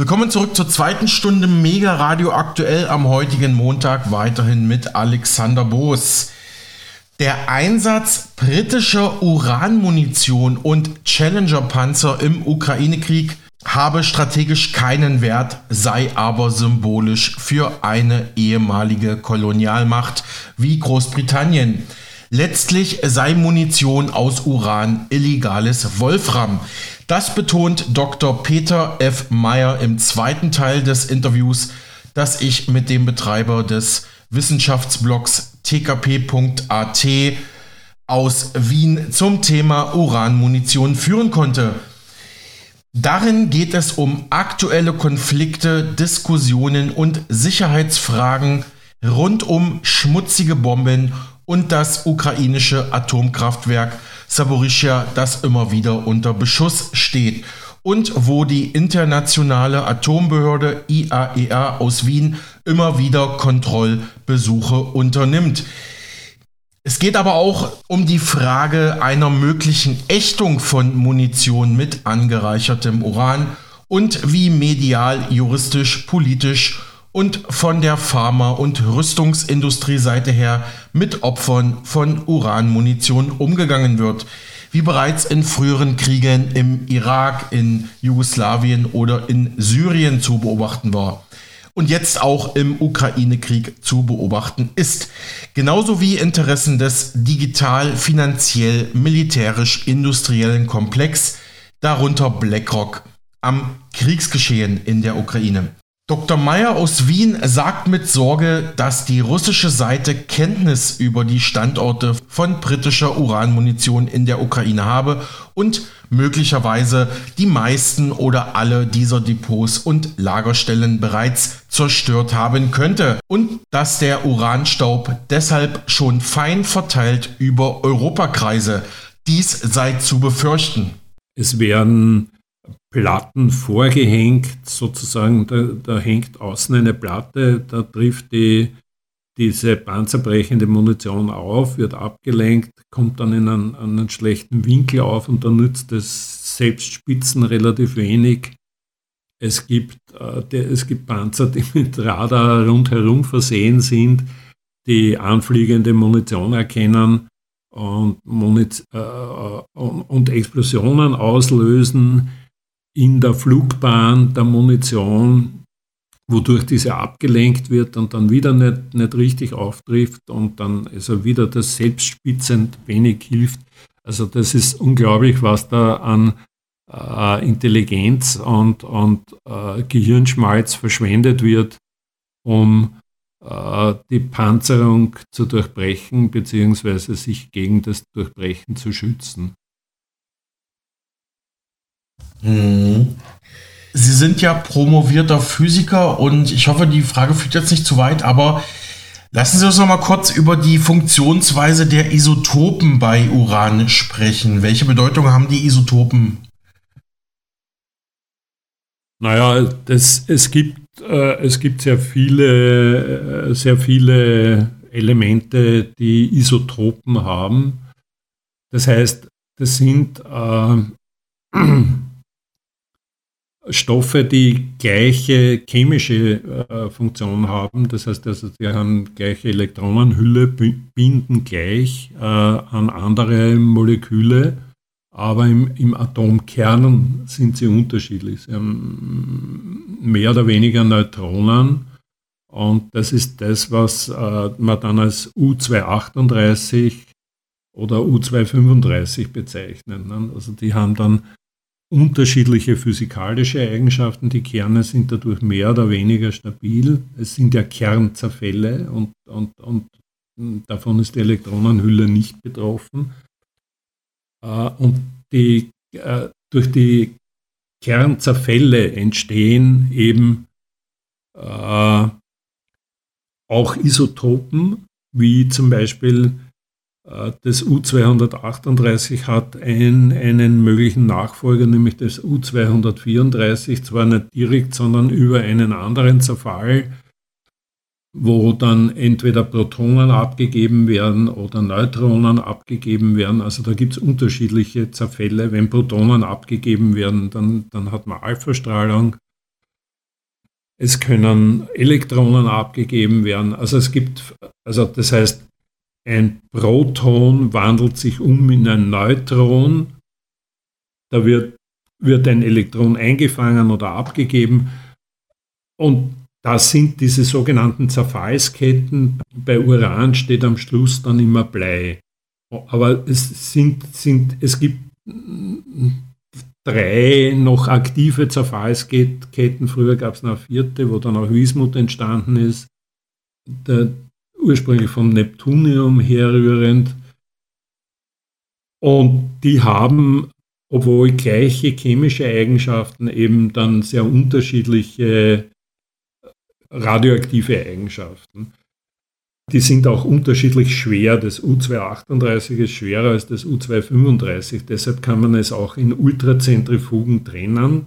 Willkommen zurück zur zweiten Stunde Mega Radio aktuell am heutigen Montag weiterhin mit Alexander Boos. Der Einsatz britischer Uranmunition und Challenger-Panzer im Ukraine-Krieg habe strategisch keinen Wert, sei aber symbolisch für eine ehemalige Kolonialmacht wie Großbritannien. Letztlich sei Munition aus Uran illegales Wolfram. Das betont Dr. Peter F. Meyer im zweiten Teil des Interviews, das ich mit dem Betreiber des Wissenschaftsblogs tkp.at aus Wien zum Thema Uranmunition führen konnte. Darin geht es um aktuelle Konflikte, Diskussionen und Sicherheitsfragen rund um schmutzige Bomben und das ukrainische Atomkraftwerk Saborischia, das immer wieder unter Beschuss steht und wo die internationale Atombehörde IAEA e aus Wien immer wieder Kontrollbesuche unternimmt. Es geht aber auch um die Frage einer möglichen Ächtung von Munition mit angereichertem Uran und wie medial, juristisch, politisch und von der Pharma- und Rüstungsindustrie-Seite her mit Opfern von Uranmunition umgegangen wird wie bereits in früheren Kriegen im Irak, in Jugoslawien oder in Syrien zu beobachten war und jetzt auch im Ukraine-Krieg zu beobachten ist. Genauso wie Interessen des digital, finanziell, militärisch, industriellen Komplex, darunter BlackRock, am Kriegsgeschehen in der Ukraine. Dr. Meyer aus Wien sagt mit Sorge, dass die russische Seite Kenntnis über die Standorte von britischer Uranmunition in der Ukraine habe und möglicherweise die meisten oder alle dieser Depots und Lagerstellen bereits zerstört haben könnte und dass der Uranstaub deshalb schon fein verteilt über Europakreise. Dies sei zu befürchten. Es werden Platten vorgehängt, sozusagen, da, da, hängt außen eine Platte, da trifft die, diese panzerbrechende Munition auf, wird abgelenkt, kommt dann in einen, einen schlechten Winkel auf und dann nützt es selbst Spitzen relativ wenig. Es gibt, äh, der, es gibt Panzer, die mit Radar rundherum versehen sind, die anfliegende Munition erkennen und, Muniz äh, und, und Explosionen auslösen in der Flugbahn der Munition, wodurch diese abgelenkt wird und dann wieder nicht, nicht richtig auftrifft und dann also wieder das selbstspitzend wenig hilft. Also das ist unglaublich, was da an äh, Intelligenz und, und äh, Gehirnschmalz verschwendet wird, um äh, die Panzerung zu durchbrechen bzw. sich gegen das Durchbrechen zu schützen. Mhm. Sie sind ja promovierter Physiker und ich hoffe, die Frage führt jetzt nicht zu weit, aber lassen Sie uns noch mal kurz über die Funktionsweise der Isotopen bei Uran sprechen. Welche Bedeutung haben die Isotopen? Naja, das, es, gibt, äh, es gibt sehr viele, äh, sehr viele Elemente, die Isotopen haben. Das heißt, das sind äh, Stoffe, die gleiche chemische äh, Funktion haben. Das heißt, also, sie haben gleiche Elektronenhülle, binden gleich äh, an andere Moleküle, aber im, im, Atomkern sind sie unterschiedlich. Sie haben mehr oder weniger Neutronen. Und das ist das, was äh, man dann als U238 oder U235 bezeichnet. Ne? Also die haben dann unterschiedliche physikalische Eigenschaften. Die Kerne sind dadurch mehr oder weniger stabil. Es sind ja Kernzerfälle und, und, und davon ist die Elektronenhülle nicht betroffen. Äh, und die, äh, durch die Kernzerfälle entstehen eben äh, auch Isotopen, wie zum Beispiel das U238 hat ein, einen möglichen Nachfolger, nämlich das U234, zwar nicht direkt, sondern über einen anderen Zerfall, wo dann entweder Protonen abgegeben werden oder Neutronen abgegeben werden. Also da gibt es unterschiedliche Zerfälle. Wenn Protonen abgegeben werden, dann, dann hat man Alpha-Strahlung. es können Elektronen abgegeben werden. Also es gibt, also das heißt, ein Proton wandelt sich um in ein Neutron. Da wird, wird ein Elektron eingefangen oder abgegeben. Und das sind diese sogenannten Zerfallsketten. Bei Uran steht am Schluss dann immer Blei. Aber es, sind, sind, es gibt drei noch aktive Zerfallsketten. Früher gab es noch eine vierte, wo dann auch Wismut entstanden ist. Der, ursprünglich vom Neptunium herrührend. Und die haben, obwohl gleiche chemische Eigenschaften, eben dann sehr unterschiedliche radioaktive Eigenschaften. Die sind auch unterschiedlich schwer. Das U238 ist schwerer als das U235. Deshalb kann man es auch in Ultrazentrifugen trennen.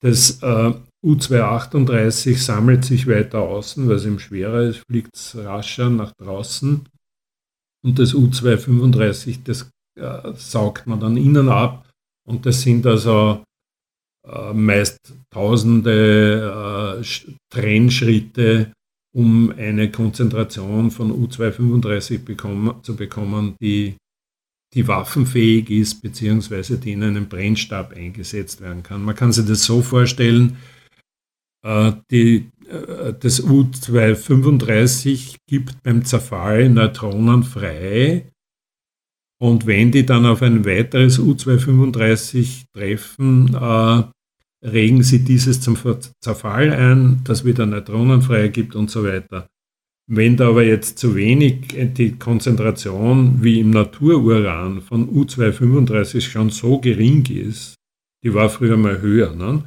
Das äh, U238 sammelt sich weiter außen, weil es ihm schwerer ist, fliegt es rascher nach draußen. Und das U235, das äh, saugt man dann innen ab. Und das sind also äh, meist tausende äh, Trennschritte um eine Konzentration von U235 bekommen, zu bekommen, die, die waffenfähig ist, beziehungsweise die in einem Brennstab eingesetzt werden kann. Man kann sich das so vorstellen, die, äh, das U235 gibt beim Zerfall Neutronen frei und wenn die dann auf ein weiteres U235 treffen, äh, regen sie dieses zum Zerfall ein, das wieder Neutronen freigibt und so weiter. Wenn da aber jetzt zu wenig äh, die Konzentration wie im Natururan von U235 schon so gering ist, die war früher mal höher, ne?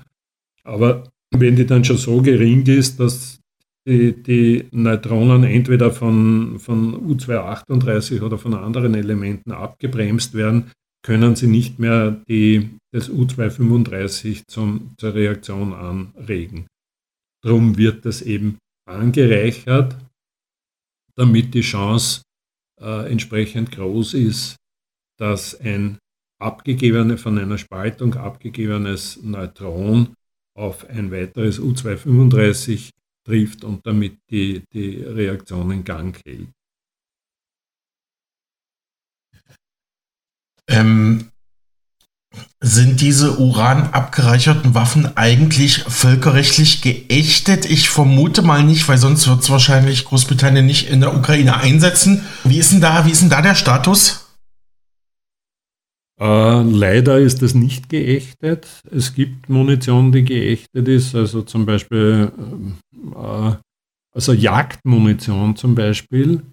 aber wenn die dann schon so gering ist, dass die, die Neutronen entweder von, von U238 oder von anderen Elementen abgebremst werden, können sie nicht mehr die, das U235 zum, zur Reaktion anregen. Darum wird das eben angereichert, damit die Chance äh, entsprechend groß ist, dass ein abgegebene, von einer Spaltung abgegebenes Neutron auf ein weiteres U235 trifft und damit die, die Reaktion in Gang hält. Ähm, sind diese Uran abgereicherten Waffen eigentlich völkerrechtlich geächtet? Ich vermute mal nicht, weil sonst wird es wahrscheinlich Großbritannien nicht in der Ukraine einsetzen. Wie ist denn da, wie ist denn da der Status? Äh, leider ist das nicht geächtet. Es gibt Munition, die geächtet ist, also zum Beispiel äh, also Jagdmunition zum Beispiel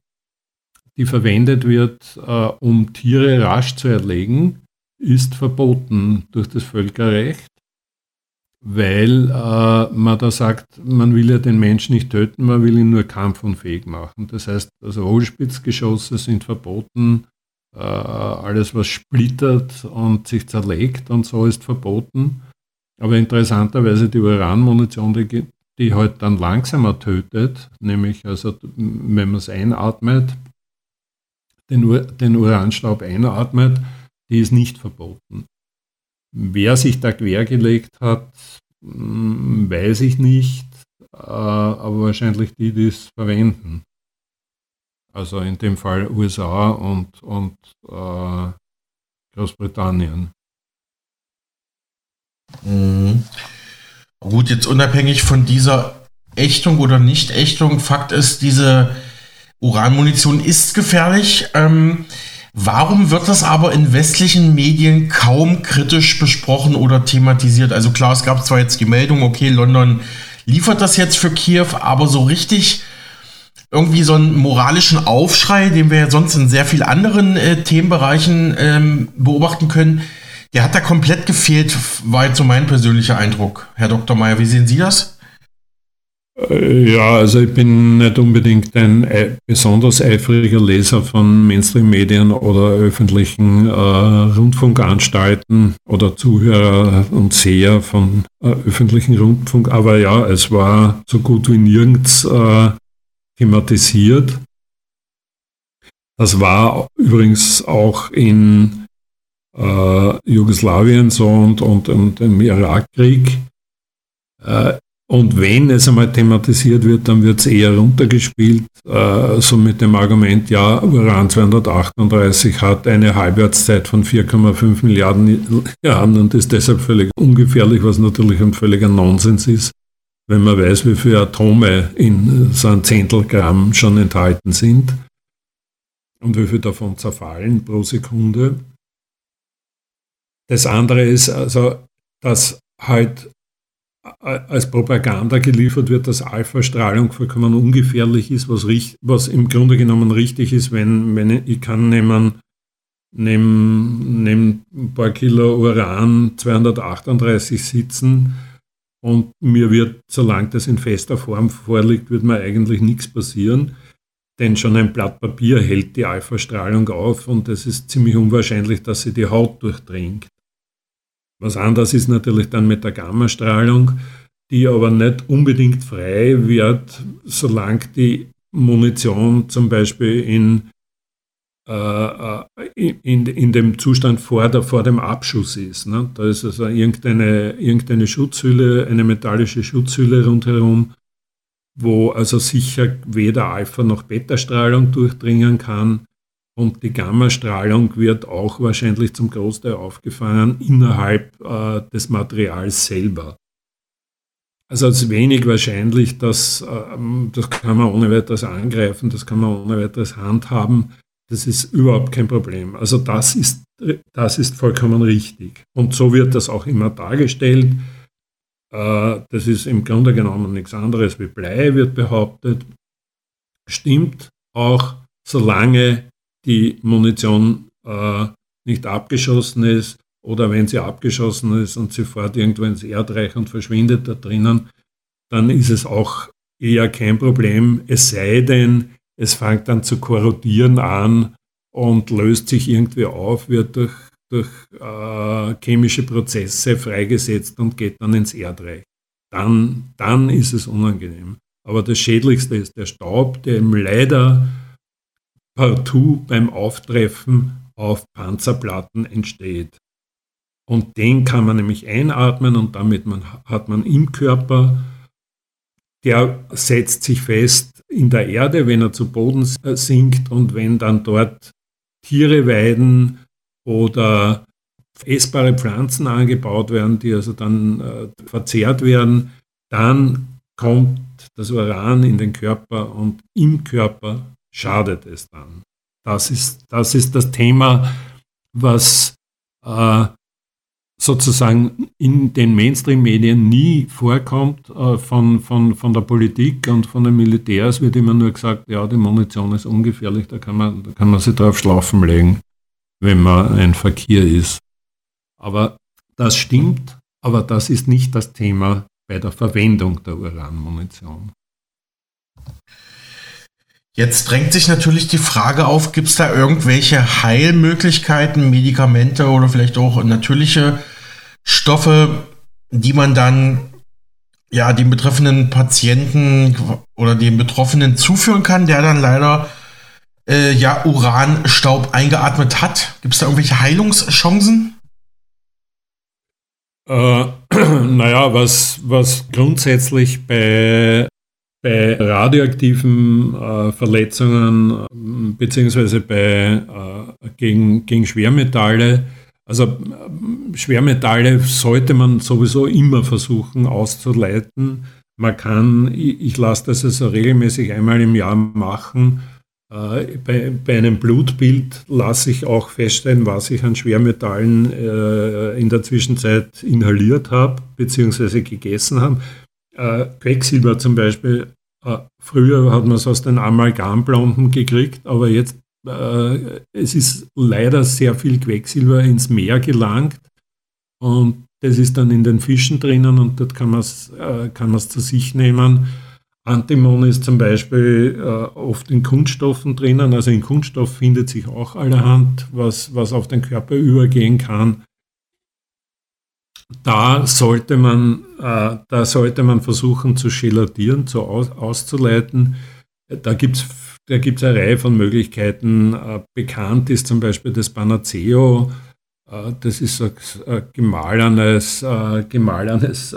die verwendet wird, äh, um Tiere rasch zu erlegen, ist verboten durch das Völkerrecht, weil äh, man da sagt, man will ja den Menschen nicht töten, man will ihn nur kampfunfähig machen. Das heißt, also Hohlspitzgeschosse sind verboten, äh, alles was splittert und sich zerlegt und so ist verboten. Aber interessanterweise die Uranmunition, die, die halt dann langsamer tötet, nämlich also wenn man es einatmet, den, Ur den Uranstaub einatmet, die ist nicht verboten. Wer sich da quergelegt hat, hm, weiß ich nicht, äh, aber wahrscheinlich die, die es verwenden. Also in dem Fall USA und, und äh, Großbritannien. Mhm. Gut, jetzt unabhängig von dieser Ächtung oder Nicht-Ächtung, Fakt ist, diese Uranmunition ist gefährlich. Ähm, warum wird das aber in westlichen Medien kaum kritisch besprochen oder thematisiert? Also klar, es gab zwar jetzt die Meldung, okay, London liefert das jetzt für Kiew, aber so richtig irgendwie so einen moralischen Aufschrei, den wir sonst in sehr vielen anderen äh, Themenbereichen ähm, beobachten können, der hat da komplett gefehlt, war jetzt so mein persönlicher Eindruck. Herr Dr. Meyer, wie sehen Sie das? Äh, ja, also ich bin nicht unbedingt ein besonders eifriger Leser von Mainstream-Medien oder öffentlichen äh, Rundfunkanstalten oder Zuhörer und Seher von äh, öffentlichen Rundfunk, aber ja, es war so gut wie nirgends äh, thematisiert. Das war übrigens auch in äh, Jugoslawien so und, und, und im Irakkrieg. Äh, Und wenn es einmal thematisiert wird, dann wird es eher runtergespielt, äh, so mit dem Argument, ja, Uran 238 hat eine Halbwertszeit von 4,5 Milliarden Jahren und ist deshalb völlig ungefährlich, was natürlich ein völliger Nonsens ist, wenn man weiß, wie viele Atome in so ein Zehntel Gramm schon enthalten sind und wie viel davon zerfallen pro Sekunde. Das andere ist also, dass halt als Propaganda geliefert wird, dass Alpha-Strahlung vollkommen ungefährlich ist, was, was im Grunde genommen richtig ist, wenn, wenn ich kann nehmen, nehmen, nehmen ein paar Kilo Uran 238 sitzen und mir wird, solange das in fester Form vorliegt, wird mir eigentlich nichts passieren, denn schon ein Blatt Papier hält die Alpha-Strahlung auf und es ist ziemlich unwahrscheinlich, dass sie die Haut durchdringt. Was anders ist natürlich dann mit der Gammastrahlung, die aber nicht unbedingt frei wird, solange die Munition zum Beispiel in, in, in dem Zustand vor, der, vor dem Abschuss ist. Ne? Da ist also irgendeine, irgendeine Schutzhülle, eine metallische Schutzhülle rundherum, wo also sicher weder Alpha- noch Beta-Strahlung durchdringen kann. Und die Gammastrahlung wird auch wahrscheinlich zum Großteil aufgefangen innerhalb äh, des Materials selber. Also es ist wenig wahrscheinlich, dass ähm, das kann man ohne weiteres angreifen, das kann man ohne weiteres handhaben. Das ist überhaupt kein Problem. Also das ist, das ist vollkommen richtig. Und so wird das auch immer dargestellt. Äh, das ist im Grunde genommen nichts anderes wie Blei, wird behauptet. Stimmt auch, solange die Munition äh, nicht abgeschossen ist oder wenn sie abgeschossen ist und sie fährt irgendwo ins Erdreich und verschwindet da drinnen, dann ist es auch eher kein Problem, es sei denn, es fängt dann zu korrodieren an und löst sich irgendwie auf, wird durch, durch äh, chemische Prozesse freigesetzt und geht dann ins Erdreich. Dann, dann ist es unangenehm. Aber das Schädlichste ist der Staub, der ihm leider partout beim Auftreffen auf Panzerplatten entsteht. Und den kann man nämlich einatmen und damit man, hat man im Körper, der setzt sich fest in der Erde, wenn er zu Boden sinkt und wenn dann dort Tiere weiden oder essbare Pflanzen angebaut werden, die also dann äh, verzehrt werden, dann kommt das Uran in den Körper und im Körper schadet es dann. Das ist das, ist das Thema, was äh, sozusagen in den Mainstream-Medien nie vorkommt. Äh, von, von, von der Politik und von den Militärs wird immer nur gesagt, ja, die Munition ist ungefährlich, da kann man, da kann man sich drauf schlafen legen, wenn man ein Verkehr ist. Aber das stimmt, aber das ist nicht das Thema bei der Verwendung der Uranmunition. Jetzt drängt sich natürlich die Frage auf, gibt es da irgendwelche Heilmöglichkeiten, Medikamente oder vielleicht auch natürliche Stoffe, die man dann ja dem betreffenden Patienten oder dem Betroffenen zuführen kann, der dann leider äh, ja Uranstaub eingeatmet hat? Gibt es da irgendwelche Heilungschancen? Äh, naja, was, was grundsätzlich bei bei radioaktiven äh, Verletzungen äh, beziehungsweise bei, äh, gegen, gegen Schwermetalle, also äh, Schwermetalle sollte man sowieso immer versuchen auszuleiten. Man kann, ich, ich lasse das also regelmäßig einmal im Jahr machen. Äh, bei, bei, einem Blutbild lasse ich auch feststellen, was ich an Schwermetallen äh, in der Zwischenzeit inhaliert habe beziehungsweise gegessen habe. Äh, Quecksilber zum Beispiel, äh, früher hat man es aus den Amalgamplomben gekriegt, aber jetzt äh, es ist leider sehr viel Quecksilber ins Meer gelangt und das ist dann in den Fischen drinnen und dort kann man es äh, zu sich nehmen. Antimon ist zum Beispiel äh, oft in Kunststoffen drinnen, also in Kunststoff findet sich auch allerhand, was, was auf den Körper übergehen kann da sollte man, äh, da sollte man versuchen zu gelatieren, zu aus, auszuleiten. Da gibt es da gibt's eine Reihe von Möglichkeiten. Äh, bekannt ist zum Beispiel das Panaceo, Äh, das ist ein gemahlenes, gemahlenes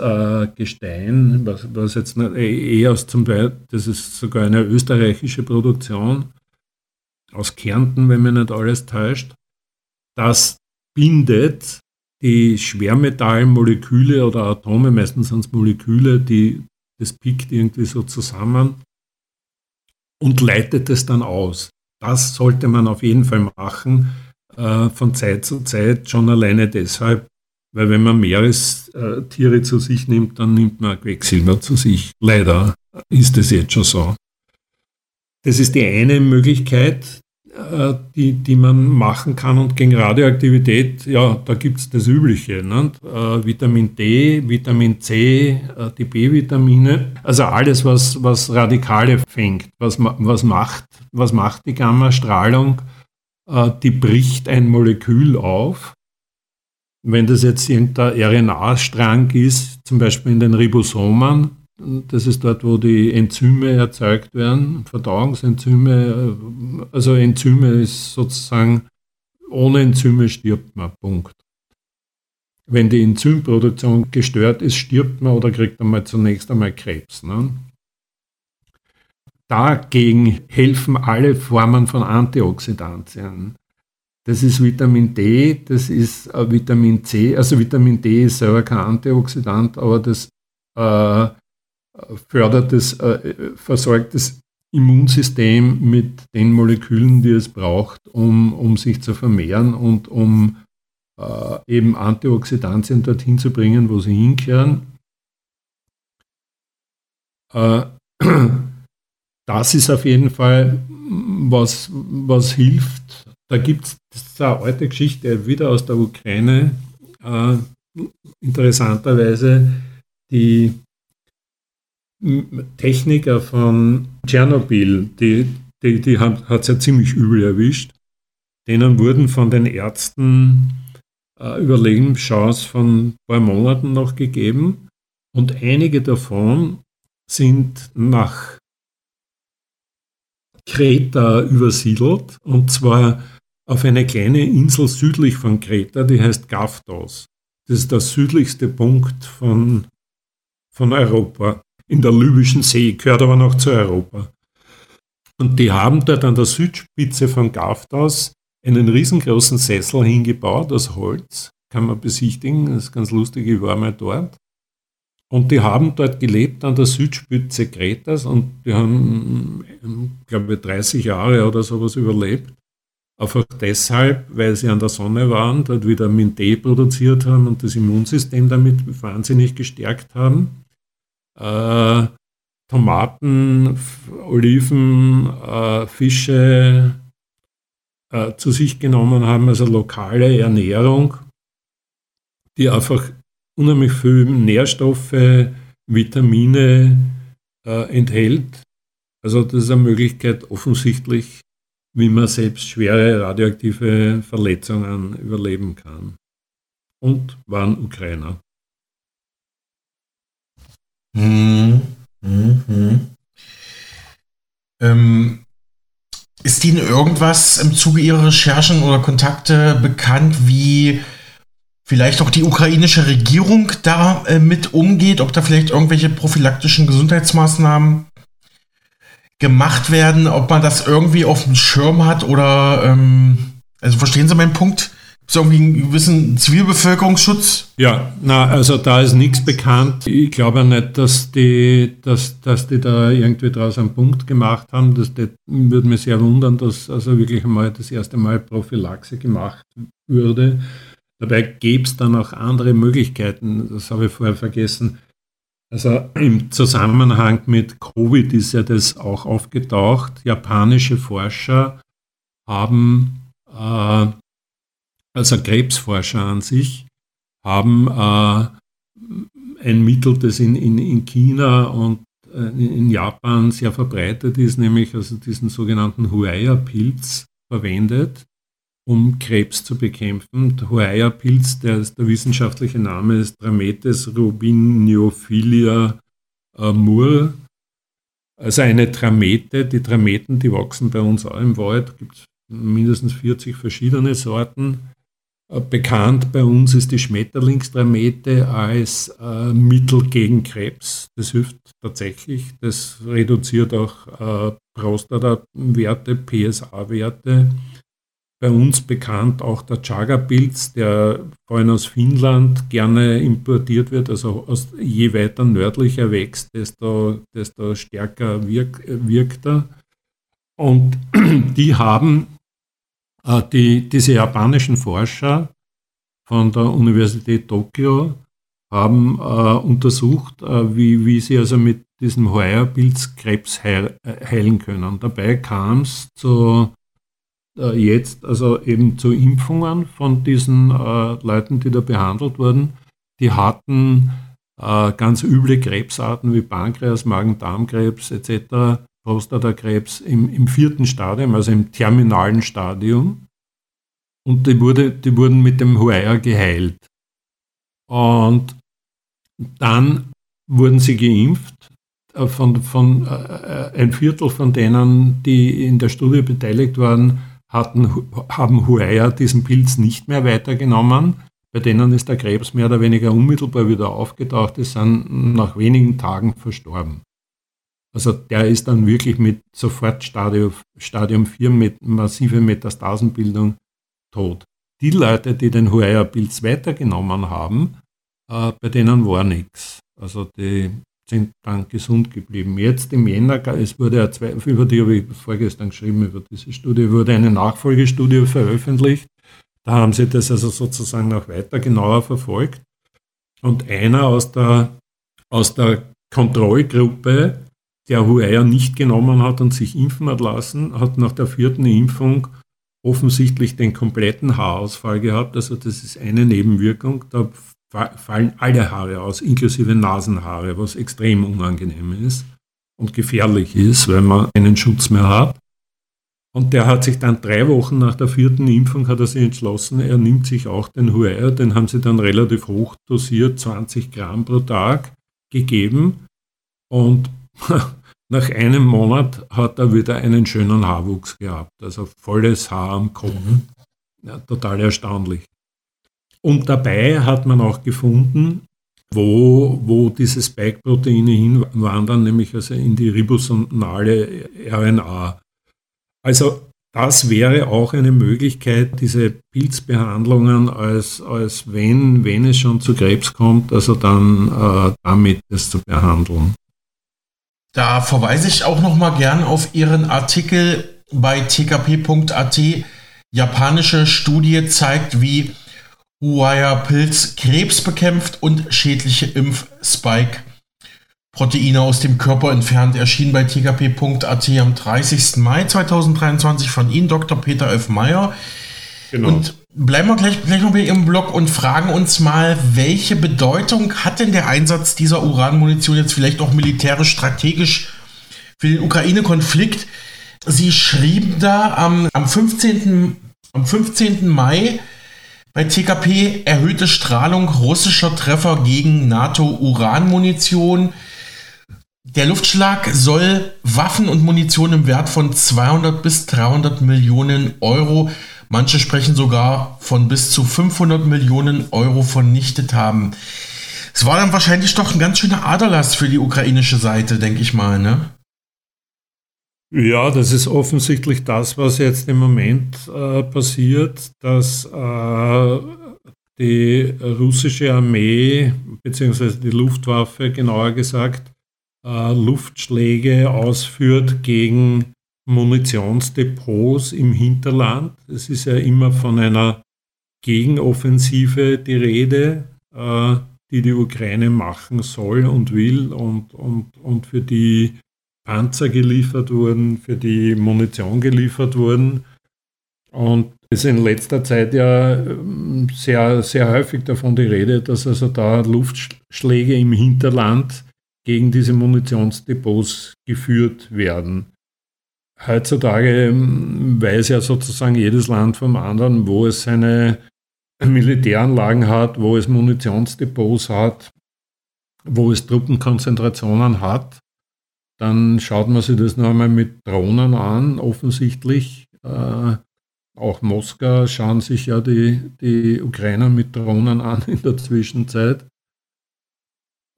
Gestein, was, was jetzt eh aus zum Teil, das ist sogar eine österreichische Produktion aus Kärnten, wenn mir nicht alles täuscht. Das bindet die Schwermetallmoleküle oder Atome, meistens sind es Moleküle, die, das pickt irgendwie so zusammen und leitet es dann aus. Das sollte man auf jeden Fall machen, äh, von Zeit zu Zeit, schon alleine deshalb, weil wenn man Meerestiere zu sich nimmt, dann nimmt man Quecksilber zu sich. Leider ist es jetzt schon so. Das ist die eine Möglichkeit. Äh, die, die man machen kann. Und gegen Radioaktivität, ja, da gibt es das Übliche. Ne? Äh, Vitamin D, Vitamin C, äh, die B-Vitamine. Also alles, was, was Radikale fängt. Was, was, macht, was macht die Gammastrahlung? Äh, die bricht ein Molekül auf. Wenn das jetzt irgendein RNA-Strang ist, zum Beispiel in den Ribosomen, das ist dort, wo die Enzyme erzeugt werden, Verdauungsenzyme. Also Enzyme ist sozusagen, ohne Enzyme stirbt man, Punkt. Wenn die Enzymproduktion gestört ist, stirbt man oder kriegt man mal zunächst einmal Krebs. Ne? Dagegen helfen alle Formen von Antioxidantien. Das ist Vitamin D, das ist äh, Vitamin C. Also Vitamin D ist selber kein Antioxidant, aber das äh, fördert das, äh, versorgt das Immunsystem mit den Molekülen, die es braucht, um, um sich zu vermehren und um äh, eben Antioxidantien dorthin zu bringen, wo sie hinkehren. Äh, das ist auf jeden Fall was, was hilft. Da gibt es eine alte Geschichte wieder aus der Ukraine, äh, interessanterweise, die Techniker von Tschernobyl, die, die, die hat es ja ziemlich übel erwischt. Denen wurden von den Ärzten äh, Überlebenschance von ein paar Monaten noch gegeben und einige davon sind nach Kreta übersiedelt und zwar auf eine kleine Insel südlich von Kreta, die heißt Gaftos. Das ist der südlichste Punkt von, von Europa in der Libyschen See, gehört aber noch zu Europa. Und die haben dort an der Südspitze von Gaftas einen riesengroßen Sessel hingebaut aus Holz, kann man besichtigen, das ist ganz lustig, ich war mal dort. Und die haben dort gelebt an der Südspitze Kretas und die haben, glaube ich, 30 Jahre oder sowas überlebt. Einfach deshalb, weil sie an der Sonne waren, dort Vitamin D produziert haben und das Immunsystem damit wahnsinnig gestärkt haben äh, Tomaten, Oliven, äh, Fische äh, zu sich genommen haben, also lokale Ernährung, die einfach unheimlich viel Nährstoffe, Vitamine äh, enthält. Also das ist eine Möglichkeit offensichtlich, wie man selbst schwere radioaktive Verletzungen überleben kann. Und waren Ukrainer. Hm, hm, hm. Ähm, ist Ihnen irgendwas im Zuge Ihrer Recherchen oder Kontakte bekannt, wie vielleicht auch die ukrainische Regierung da äh, mit umgeht, ob da vielleicht irgendwelche prophylaktischen Gesundheitsmaßnahmen gemacht werden, ob man das irgendwie auf dem Schirm hat oder ähm, also verstehen Sie meinen Punkt? Ist irgendwie einen gewissen Zivilbevölkerungsschutz? Ja, na, also da ist nichts bekannt. Ich glaube nicht, dass die, dass, dass die da irgendwie draus einen Punkt gemacht haben. Das, das würde mich sehr wundern, dass also wirklich einmal das erste Mal Prophylaxe gemacht würde. Dabei gäbe es dann auch andere Möglichkeiten. Das habe ich vorher vergessen. Also im Zusammenhang mit Covid ist ja das auch aufgetaucht. Japanische Forscher haben äh, also Krebsforscher an sich, haben äh, ein Mittel, das in, in, in China und äh, in Japan sehr verbreitet ist, nämlich also diesen sogenannten Huaya-Pilz verwendet, um Krebs zu bekämpfen. Der Huaya-Pilz, der, der wissenschaftliche Name ist Trametes rubinophilia äh, mur, also eine Tramete. Die Trameten, die wachsen bei uns auch im Wald, gibt es mindestens 40 verschiedene Sorten. Äh, bekannt bei uns ist die Schmetterlingsdramete als äh, Mittel gegen Krebs. Das hilft tatsächlich. Das reduziert auch äh, Prostata-Werte, PSA-Werte. Bei uns bekannt auch der Chaga-Pilz, der vor allem aus Finnland gerne importiert wird. Also aus, je weiter nördlicher wächst, desto, desto stärker wirk, wirkt er. Und die haben die, diese japanischen Forscher von der Universität Tokio haben äh, untersucht, äh, wie, wie sie also mit diesem Hoya-Pilz Krebs heil, äh, heilen können. Dabei kam es zu äh, jetzt also eben zu Impfungen von diesen äh, Leuten, die da behandelt wurden. Die hatten äh, ganz üble Krebsarten wie Pankreas, Magen-Darm-Krebs etc. Prostatakrebs im, im vierten Stadium, also im terminalen Stadium. Und die, wurde, die wurden mit dem Huaya geheilt. Und dann wurden sie geimpft. Äh, von, von, äh, ein Viertel von denen, die in der Studie beteiligt waren, hatten, haben Huaya diesen Pilz nicht mehr weitergenommen. Bei denen ist der Krebs mehr oder weniger unmittelbar wieder aufgetaucht. Die sind nach wenigen Tagen verstorben. Also der ist dann wirklich mit sofort Stadium, Stadium 4 mit massiver Metastasenbildung tot. Die Leute, die den Huaya-Pilz weitergenommen haben, äh, bei denen war nichts. Also die sind dann gesund geblieben. Jetzt im Jänner, es wurde ja zwei, über die habe ich vorgestern geschrieben, über diese Studie, wurde eine Nachfolgestudie veröffentlicht. Da haben sie das also sozusagen noch weiter genauer verfolgt. Und einer aus der, aus der Kontrollgruppe der Huaya nicht genommen hat und sich impfen hat lassen, hat nach der vierten Impfung offensichtlich den kompletten Haarausfall gehabt. Also das ist eine Nebenwirkung. Da fallen alle Haare aus, inklusive Nasenhaare, was extrem unangenehm ist und gefährlich ist, weil man keinen Schutz mehr hat. Und der hat sich dann drei Wochen nach der vierten Impfung hat er sich entschlossen, er nimmt sich auch den Huaya, den haben sie dann relativ hoch dosiert, 20 Gramm pro Tag gegeben. Und nach einem Monat hat er wieder einen schönen Haarwuchs gehabt, also volles Haar am Kopf. Mhm. Ja, total erstaunlich. Und dabei hat man auch gefunden, wo, wo diese Spike-Proteine hinwandern, nämlich also in die ribosomale RNA. Also das wäre auch eine Möglichkeit, diese Pilzbehandlungen als, als wenn, wenn es schon zu Krebs kommt, also dann äh, damit es zu behandeln. Da verweise ich auch noch mal gern auf Ihren Artikel bei tkp.at. Japanische Studie zeigt, wie Huaya-Pilz Krebs bekämpft und schädliche Impf-Spike-Proteine aus dem Körper entfernt. Erschien bei tkp.at am 30. Mai 2023 von Ihnen, Dr. Peter F. Meyer. Genau. Und bleiben wir gleich, gleich noch bei Ihrem Blog und fragen uns mal, welche Bedeutung hat denn der Einsatz dieser Uranmunition jetzt vielleicht auch militärisch, strategisch für den Ukraine-Konflikt? Sie schrieben da am, am, 15., am 15. Mai bei TKP erhöhte Strahlung russischer Treffer gegen NATO-Uranmunition. Der Luftschlag soll Waffen und Munition im Wert von 200 bis 300 Millionen Euro Manche sprechen sogar von bis zu 500 Millionen Euro vernichtet haben. Es war dann wahrscheinlich doch ein ganz schöner Aderlass für die ukrainische Seite, denke ich mal, ne? Ja, das ist offensichtlich das, was jetzt im Moment äh, passiert, dass äh, die russische Armee bzw. die Luftwaffe genauer gesagt äh, Luftschläge ausführt gegen Munitionsdepots im Hinterland. Es ist ja immer von einer Gegenoffensive die Rede, äh, die die Ukraine machen soll und will und, und, und für die Panzer geliefert wurden, für die Munition geliefert wurden. Und es ist in letzter Zeit ja ähm, sehr, sehr häufig davon die Rede, dass also da Luftschläge im Hinterland gegen diese Munitionsdepots geführt werden. Heutzutage ähm, weiß ja sozusagen jedes Land vom anderen, wo es seine Militäranlagen hat, wo es Munitionsdepots hat, wo es Truppenkonzentrationen hat. Dann schaut man sich das noch einmal mit Drohnen an, offensichtlich. Äh, auch Moskau schauen sich ja die, die Ukrainer mit Drohnen an in der Zwischenzeit.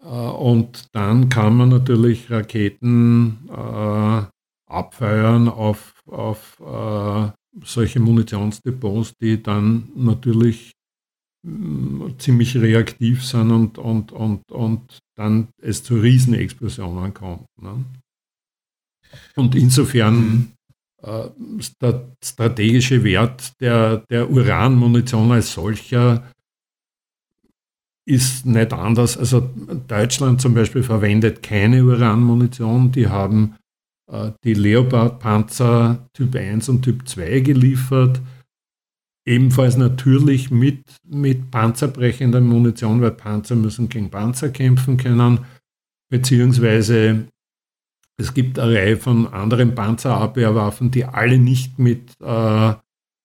Äh, und dann kann man natürlich Raketen äh, abfeuern auf, auf äh, solche Munitionsdepots, die dann natürlich mm, ziemlich reaktiv sind und, und, und, und dann es zu Riesenexplosionen kommt. Ne? Und insofern mhm. äh, der strategische Wert der, der Uranmunition als solcher ist nicht anders. Also Deutschland zum Beispiel verwendet keine Uranmunition. Die haben die Leopard-Panzer Typ 1 und Typ 2 geliefert. Ebenfalls natürlich mit, mit panzerbrechender Munition, weil Panzer müssen gegen Panzer kämpfen können. Beziehungsweise es gibt eine Reihe von anderen Panzerabwehrwaffen, die alle nicht mit, äh,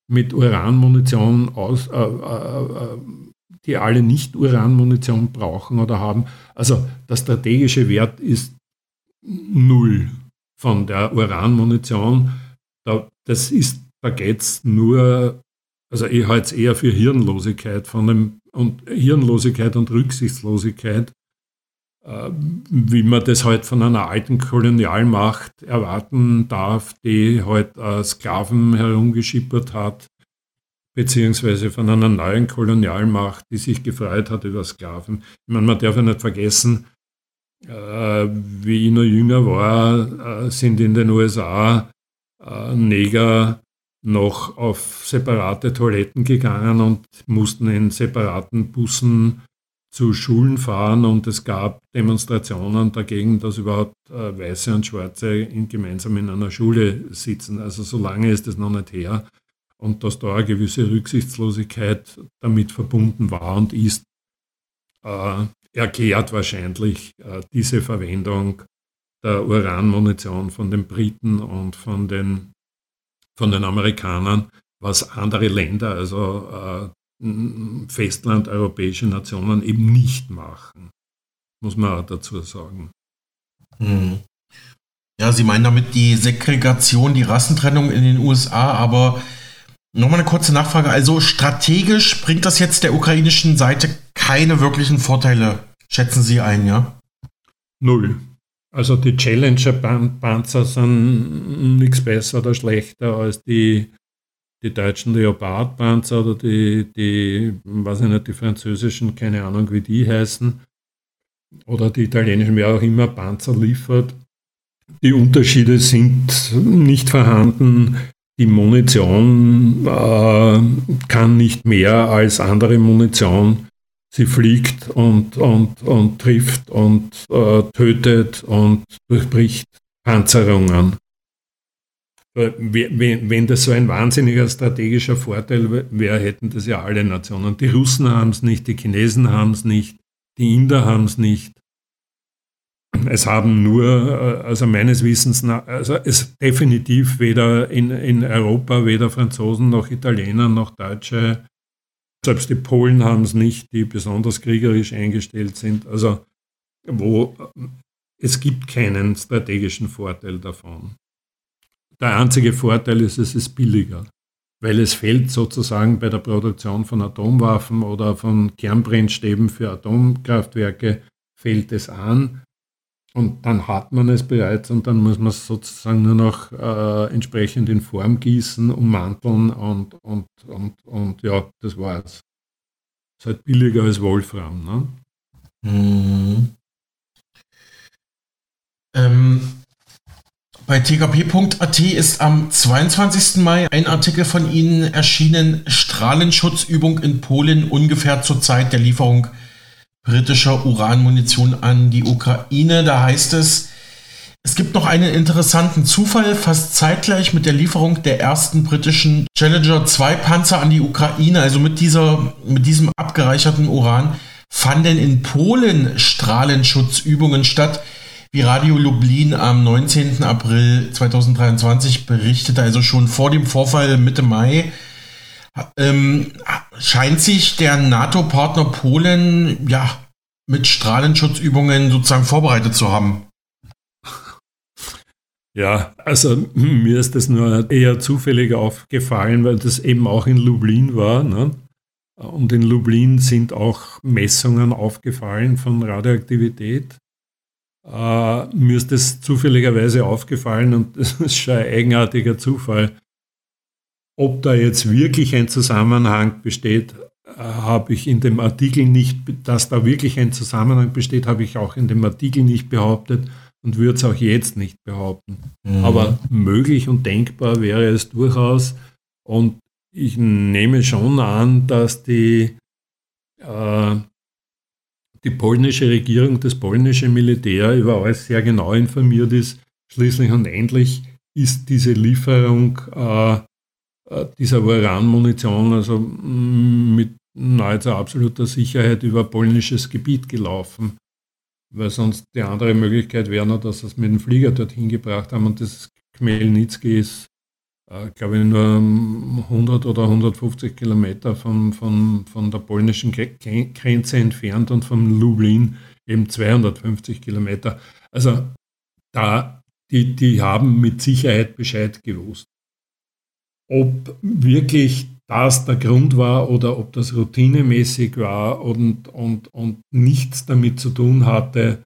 mit Uranmunition aus, äh, äh, äh die alle nicht Uranmunition brauchen oder haben. Also der strategische Wert ist null von der Uranmunition. das ist, da geht es nur, also ich halte es eher für Hirnlosigkeit von dem, und Hirnlosigkeit und Rücksichtslosigkeit, äh, wie man das halt von einer alten Kolonialmacht erwarten darf, die halt äh, Sklaven herumgeschippert hat, beziehungsweise von einer neuen Kolonialmacht, die sich gefreut hat über Sklaven. Ich meine, man darf ja nicht vergessen, wie ich noch jünger war, äh, sind in den USA äh, Neger noch auf separate Toiletten gegangen und mussten in separaten Bussen zu Schulen fahren und es gab Demonstrationen dagegen, dass überhaupt Weiße und Schwarze in, gemeinsam in einer Schule sitzen. Also so lange ist es noch nicht her und dass da eine gewisse Rücksichtslosigkeit damit verbunden war und ist, äh, erklärt wahrscheinlich äh, diese Verwendung der Uranmunition von den Briten und von den, von den Amerikanern, was andere Länder, also äh, Festland, europäische Nationen eben nicht machen, muss man auch dazu sagen. Hm. Ja, Sie meinen damit die Segregation, die Rassentrennung in den USA, aber Nochmal eine kurze Nachfrage. Also strategisch bringt das jetzt der ukrainischen Seite keine wirklichen Vorteile, schätzen Sie ein, ja? Null. Also die Challenger-Panzer sind nichts besser oder schlechter als die, die deutschen Leopard-Panzer oder die, die, weiß ich nicht, die französischen, keine Ahnung wie die heißen, oder die italienischen, wer auch immer Panzer liefert. Die Unterschiede sind nicht vorhanden die Munition äh, kann nicht mehr als andere Munition. Sie fliegt und, und, und trifft und äh, tötet und durchbricht Panzerungen. Äh, wenn das so ein wahnsinniger strategischer Vorteil wäre, hätten das ja alle Nationen. Die Russen haben es nicht, die Chinesen haben es nicht, die Inder haben es nicht. Es haben nur, äh, also meines Wissens, also es definitiv weder in, in Europa, weder Franzosen noch Italiener noch Deutsche, selbst die Polen haben es nicht, die besonders kriegerisch eingestellt sind. Also wo es gibt keinen strategischen Vorteil davon. Der einzige Vorteil ist, es ist billiger, weil es fällt sozusagen bei der Produktion von Atomwaffen oder von Kernbrennstäben für Atomkraftwerke, fällt es an und dann hat man es bereits und dann muss man es sozusagen nur noch äh, entsprechend in Form gießen, ummanteln und, und, und, und ja, das war's. Ist halt billiger als Wolfram. Ne? Mhm. Ähm, bei tkp.at ist am 22. Mai ein Artikel von Ihnen erschienen, Strahlenschutzübung in Polen ungefähr zur Zeit der Lieferung britischer Uranmunition an die Ukraine. Da heißt es, es gibt noch einen interessanten Zufall. Fast zeitgleich mit der Lieferung der ersten britischen Challenger 2 Panzer an die Ukraine, also mit, dieser, mit diesem abgereicherten Uran, fanden in Polen Strahlenschutzübungen statt. Wie Radio Lublin am 19. April 2023 berichtete, also schon vor dem Vorfall Mitte Mai, ähm, scheint sich der NATO-Partner Polen ja mit Strahlenschutzübungen sozusagen vorbereitet zu haben. Ja, also mir ist das nur eher zufällig aufgefallen, weil das eben auch in Lublin war. Ne? Und in Lublin sind auch Messungen aufgefallen von Radioaktivität. Äh, mir ist das zufälligerweise aufgefallen und das ist schon ein eigenartiger Zufall. Ob da jetzt wirklich ein Zusammenhang besteht, äh, habe ich in dem Artikel nicht, dass da wirklich ein Zusammenhang besteht, habe ich auch in dem Artikel nicht behauptet und würde es auch jetzt nicht behaupten. Mhm. Aber möglich und denkbar wäre es durchaus. Und ich nehme schon an, dass die, äh, die polnische Regierung, das polnische Militär über alles sehr genau informiert ist. Schließlich und endlich ist diese Lieferung äh, äh dieser Uranmunition also mm, mit nahezu absoluter Sicherheit über polnisches Gebiet gelaufen. Weil sonst die andere Möglichkeit wäre noch, dass sie es mit dem Flieger dorthin gebracht haben und das Khmelnytsky ist äh, glaube ich, nur 100 oder 150 Kilometer von, von, von der polnischen Grenze entfernt und von Lublin eben 250 Kilometer. Also da, die, die haben mit Sicherheit Bescheid gewusst. Ob wirklich das der Grund war oder ob das routinemäßig war und, und, und nichts damit zu tun hatte,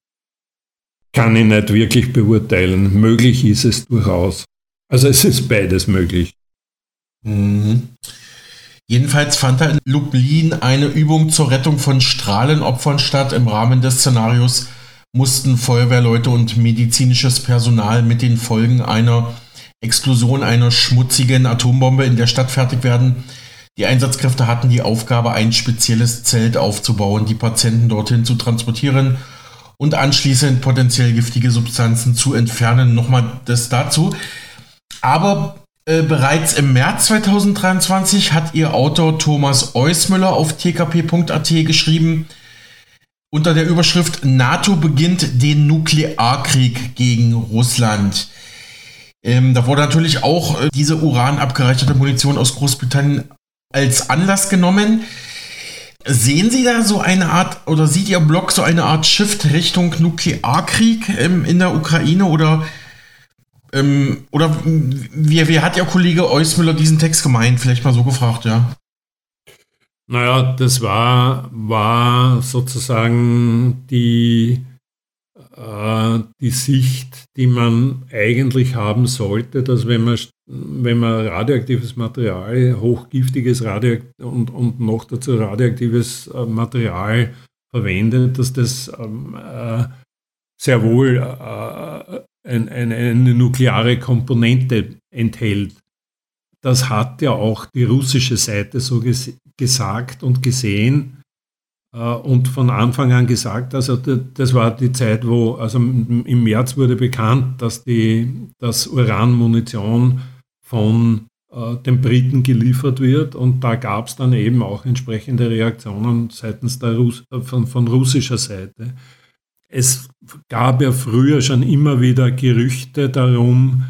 kann ich nicht wirklich beurteilen. Möglich ist es durchaus. Also es ist beides möglich. Mhm. Jedenfalls fand in Lublin eine Übung zur Rettung von Strahlenopfern statt. Im Rahmen des Szenarios mussten Feuerwehrleute und medizinisches Personal mit den Folgen einer Explosion einer schmutzigen Atombombe in der Stadt fertig werden. Die Einsatzkräfte hatten die Aufgabe, ein spezielles Zelt aufzubauen, die Patienten dorthin zu transportieren und anschließend potenziell giftige Substanzen zu entfernen. Nochmal das dazu. Aber äh, bereits im März 2023 hat ihr Autor Thomas Eusmüller auf tkp.at geschrieben, unter der Überschrift NATO beginnt den Nuklearkrieg gegen Russland. Ähm, da wurde natürlich auch äh, diese uranabgereicherte Munition aus Großbritannien als Anlass genommen. Sehen Sie da so eine Art, oder sieht Ihr Blog so eine Art Shift Richtung Nuklearkrieg ähm, in der Ukraine oder ähm, oder wie, wie hat Ihr Kollege Eusmüller diesen Text gemeint? Vielleicht mal so gefragt, ja. Naja, das war, war sozusagen die, die Sicht, die man eigentlich haben sollte, dass wenn man, wenn man radioaktives Material, hochgiftiges Radio und, und noch dazu radioaktives äh, Material verwendet, dass das ähm, äh, sehr wohl äh, ein, eine, eine nukleare Komponente enthält. Das hat ja auch die russische Seite so ges gesagt und gesehen äh, und von Anfang an gesagt. Also das war die Zeit, wo, also im März wurde bekannt, dass die dass Uranmunition von äh, den Briten geliefert wird und da gab es dann eben auch entsprechende Reaktionen seitens der Russ von, von russischer Seite. Es gab ja früher schon immer wieder Gerüchte darum,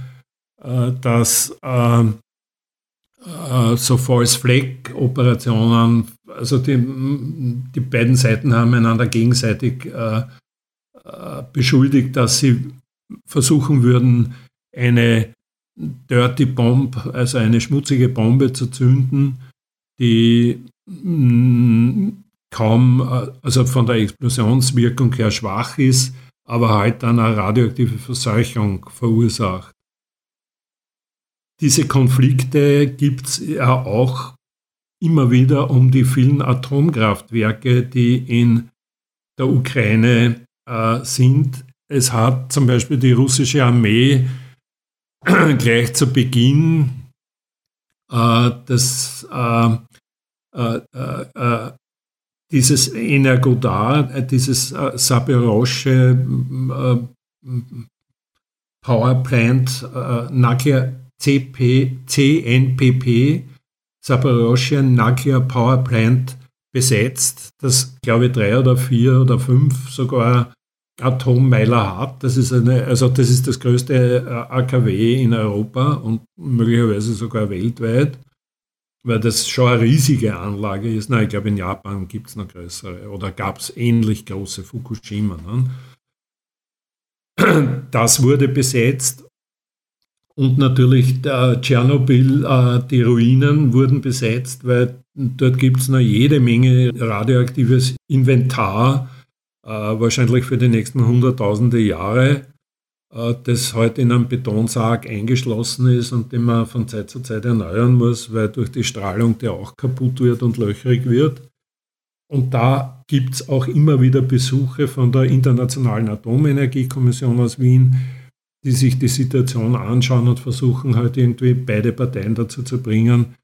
äh, dass äh, äh, so False Flag Operationen, also die, die beiden Seiten haben einander gegenseitig beschuldigt, dass sie versuchen würden, eine Dirty Bomb, also eine schmutzige Bombe zu zünden, die kaum, äh, also von der Explosionswirkung her schwach ist, aber halt dann eine radioaktive Verseuchung verursacht. Diese Konflikte gibt es ja auch immer wieder um die vielen Atomkraftwerke, die in der Ukraine äh, sind. Es hat zum Beispiel die russische Armee gleich zu Beginn äh, des äh, äh, äh dieses Energodar, äh, dieses äh, Saperosche äh, Power Plant äh, Nuclear CP, CNPP, Saporosche Nuclear Power Plant besetzt, das glaube ich drei oder vier oder fünf sogar Atommeiler hat. Das ist eine, also das ist das größte äh, AKW in Europa und möglicherweise sogar weltweit weil das schon eine riesige Anlage ist. Na, ich glaube, in Japan gibt es noch größere oder gab es ähnlich große Fukushima. Ne? Das wurde besetzt Und natürlich der Tschernobyl, äh, die Ruinen wurden besetzt, weil dort gibt es noch jede Menge radioaktives Inventar, äh, wahrscheinlich für die nächsten hunderttausende Jahre, äh, das heute in einem Betonsarg eingeschlossen ist und den man von Zeit zu Zeit erneuern muss, weil durch die Strahlung der auch kaputt wird und löchrig wird. Und da gibt es auch immer wieder Besuche von der Internationalen Atomenergiekommission aus Wien, die sich die Situation anschauen und versuchen halt irgendwie beide Parteien dazu zu bringen,